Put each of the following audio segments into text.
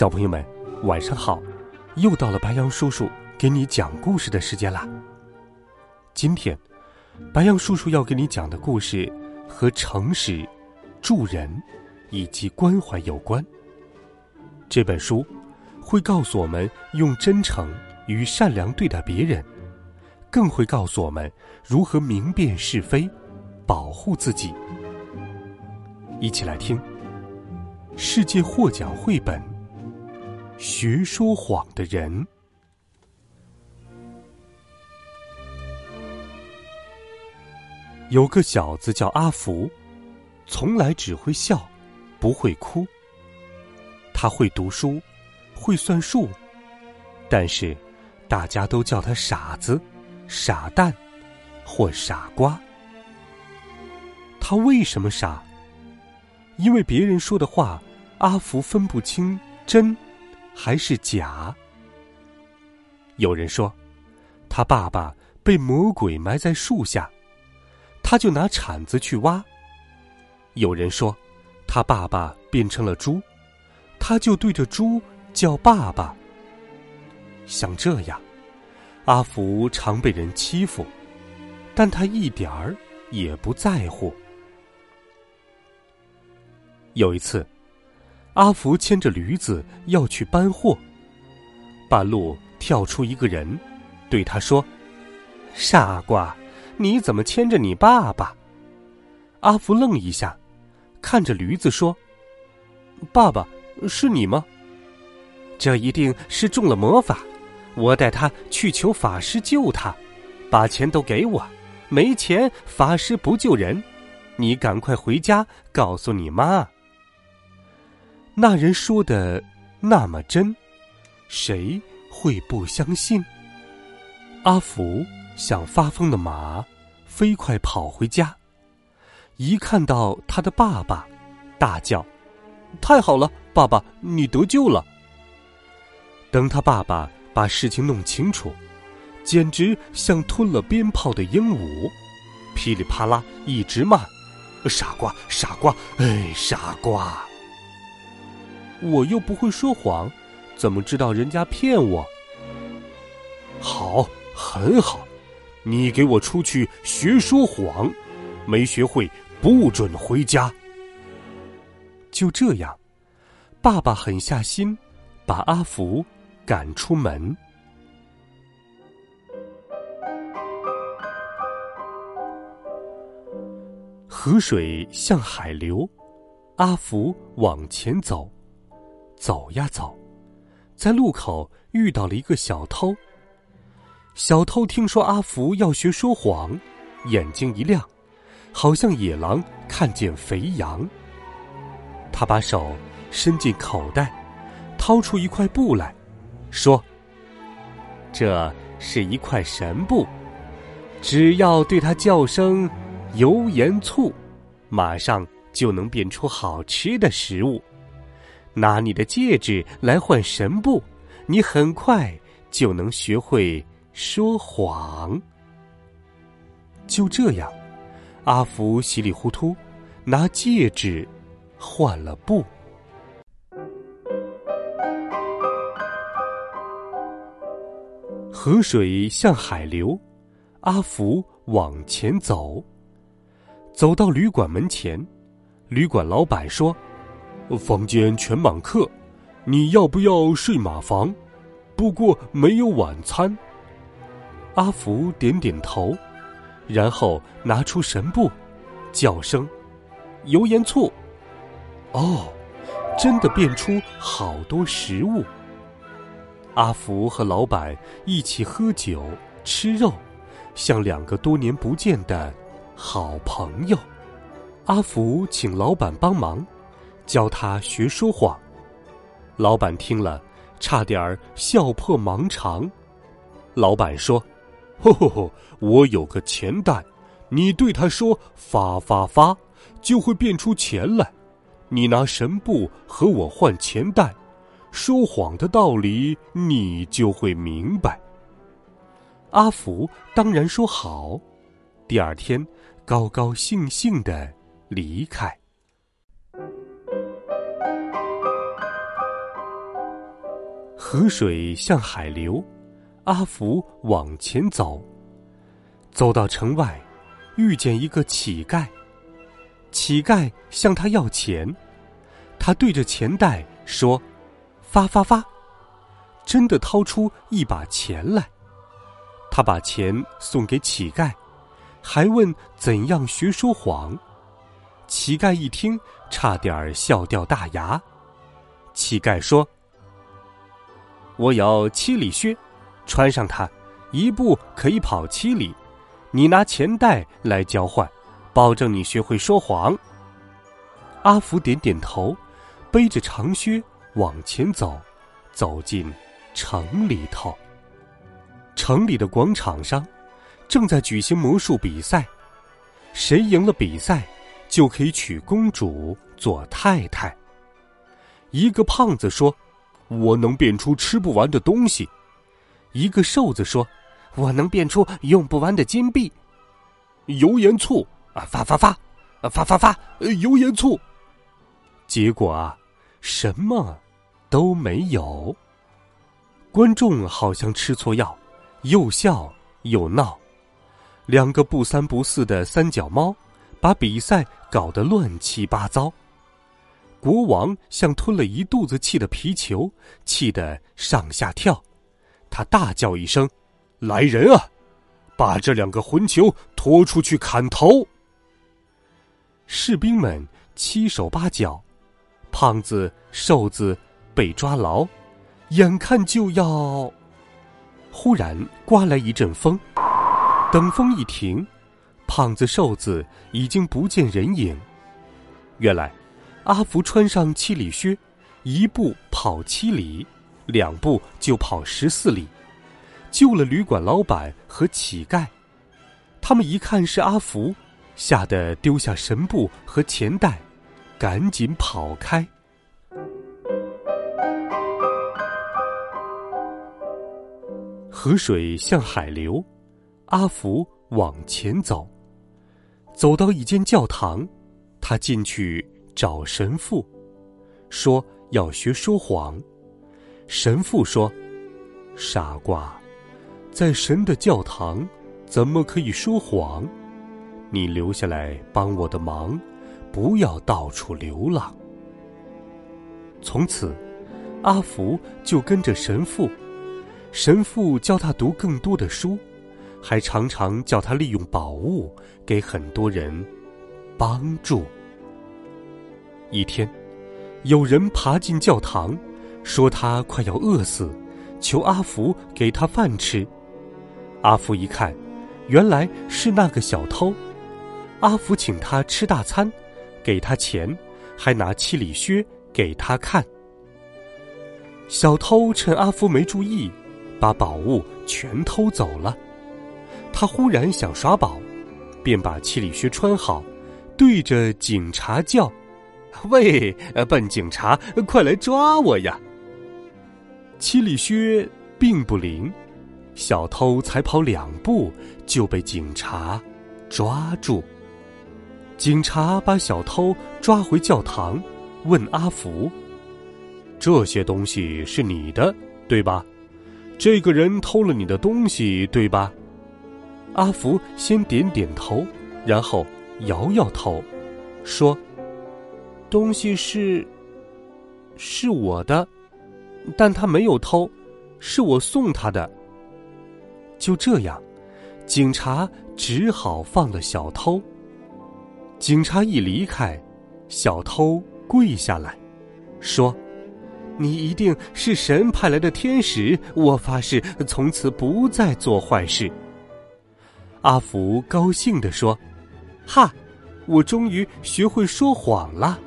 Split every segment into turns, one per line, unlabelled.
小朋友们，晚上好！又到了白羊叔叔给你讲故事的时间啦。今天，白羊叔叔要给你讲的故事和诚实、助人以及关怀有关。这本书会告诉我们用真诚与善良对待别人，更会告诉我们如何明辨是非，保护自己。一起来听《世界获奖绘本》。学说谎的人，有个小子叫阿福，从来只会笑，不会哭。他会读书，会算数，但是大家都叫他傻子、傻蛋或傻瓜。他为什么傻？因为别人说的话，阿福分不清真。还是假。有人说，他爸爸被魔鬼埋在树下，他就拿铲子去挖。有人说，他爸爸变成了猪，他就对着猪叫爸爸。像这样，阿福常被人欺负，但他一点儿也不在乎。有一次。阿福牵着驴子要去搬货，半路跳出一个人，对他说：“傻瓜，你怎么牵着你爸爸？”阿福愣一下，看着驴子说：“爸爸，是你吗？这一定是中了魔法。我带他去求法师救他，把钱都给我。没钱，法师不救人。你赶快回家告诉你妈。”那人说的那么真，谁会不相信？阿福像发疯的马，飞快跑回家。一看到他的爸爸，大叫：“太好了，爸爸，你得救了！”等他爸爸把事情弄清楚，简直像吞了鞭炮的鹦鹉，噼里啪啦一直骂：“傻瓜，傻瓜，哎，傻瓜！”我又不会说谎，怎么知道人家骗我？好，很好，你给我出去学说谎，没学会不准回家。就这样，爸爸狠下心，把阿福赶出门。河水向海流，阿福往前走。走呀走，在路口遇到了一个小偷。小偷听说阿福要学说谎，眼睛一亮，好像野狼看见肥羊。他把手伸进口袋，掏出一块布来，说：“这是一块神布，只要对它叫声‘油盐醋’，马上就能变出好吃的食物。”拿你的戒指来换神布，你很快就能学会说谎。就这样，阿福稀里糊涂拿戒指换了布。河水向海流，阿福往前走，走到旅馆门前，旅馆老板说。房间全满客，你要不要睡马房？不过没有晚餐。阿福点点头，然后拿出神布，叫声“油盐醋”。哦，真的变出好多食物。阿福和老板一起喝酒吃肉，像两个多年不见的好朋友。阿福请老板帮忙，教他学说谎。老板听了，差点儿笑破盲肠。老板说：“吼吼吼，我有个钱袋，你对他说‘发发发’，就会变出钱来。你拿神布和我换钱袋，说谎的道理你就会明白。”阿福当然说好。第二天，高高兴兴的离开。河水向海流，阿福往前走。走到城外，遇见一个乞丐。乞丐向他要钱，他对着钱袋说：“发发发！”真的掏出一把钱来。他把钱送给乞丐，还问怎样学说谎。乞丐一听，差点笑掉大牙。乞丐说：“我有七里靴，穿上它，一步可以跑七里。你拿钱袋来交换，保证你学会说谎。”阿福点点头，背着长靴往前走，走进城里头。城里的广场上，正在举行魔术比赛，谁赢了比赛，就可以娶公主做太太。一个胖子说：“我能变出吃不完的东西。”一个瘦子说：“我能变出用不完的金币。”油盐醋啊，发发发，啊发发发，油盐醋。结果啊，什么都没有。观众好像吃错药。又笑又闹，两个不三不四的三脚猫，把比赛搞得乱七八糟。国王像吞了一肚子气的皮球，气得上下跳。他大叫一声：“来人啊，把这两个混球拖出去砍头！”士兵们七手八脚，胖子、瘦子被抓牢，眼看就要……忽然刮来一阵风，等风一停，胖子、瘦子已经不见人影。原来，阿福穿上七里靴，一步跑七里，两步就跑十四里，救了旅馆老板和乞丐。他们一看是阿福，吓得丢下神布和钱袋，赶紧跑开。河水向海流，阿福往前走。走到一间教堂，他进去找神父，说要学说谎。神父说：“傻瓜，在神的教堂，怎么可以说谎？你留下来帮我的忙，不要到处流浪。”从此，阿福就跟着神父。神父教他读更多的书，还常常叫他利用宝物给很多人帮助。一天，有人爬进教堂，说他快要饿死，求阿福给他饭吃。阿福一看，原来是那个小偷。阿福请他吃大餐，给他钱，还拿七里靴给他看。小偷趁阿福没注意。把宝物全偷走了，他忽然想耍宝，便把七里靴穿好，对着警察叫：“喂，笨警察，快来抓我呀！”七里靴并不灵，小偷才跑两步就被警察抓住。警察把小偷抓回教堂，问阿福：“这些东西是你的，对吧？”这个人偷了你的东西，对吧？阿福先点点头，然后摇摇头，说：“东西是是我的，但他没有偷，是我送他的。”就这样，警察只好放了小偷。警察一离开，小偷跪下来，说。你一定是神派来的天使，我发誓从此不再做坏事。阿福高兴地说：“哈，我终于学会说谎了。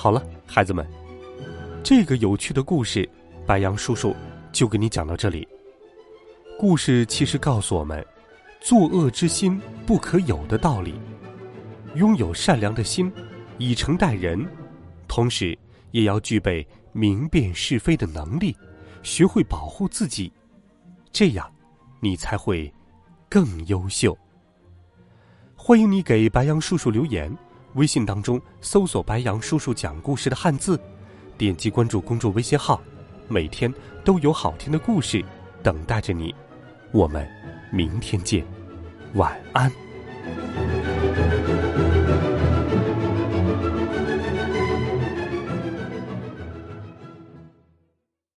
好了，孩子们，这个有趣的故事，白杨叔叔就给你讲到这里。故事其实告诉我们，作恶之心不可有的道理。拥有善良的心，以诚待人，同时也要具备明辨是非的能力，学会保护自己，这样，你才会更优秀。欢迎你给白杨叔叔留言。微信当中搜索“白杨叔叔讲故事”的汉字，点击关注公众微信号，每天都有好听的故事等待着你。我们明天见，晚安。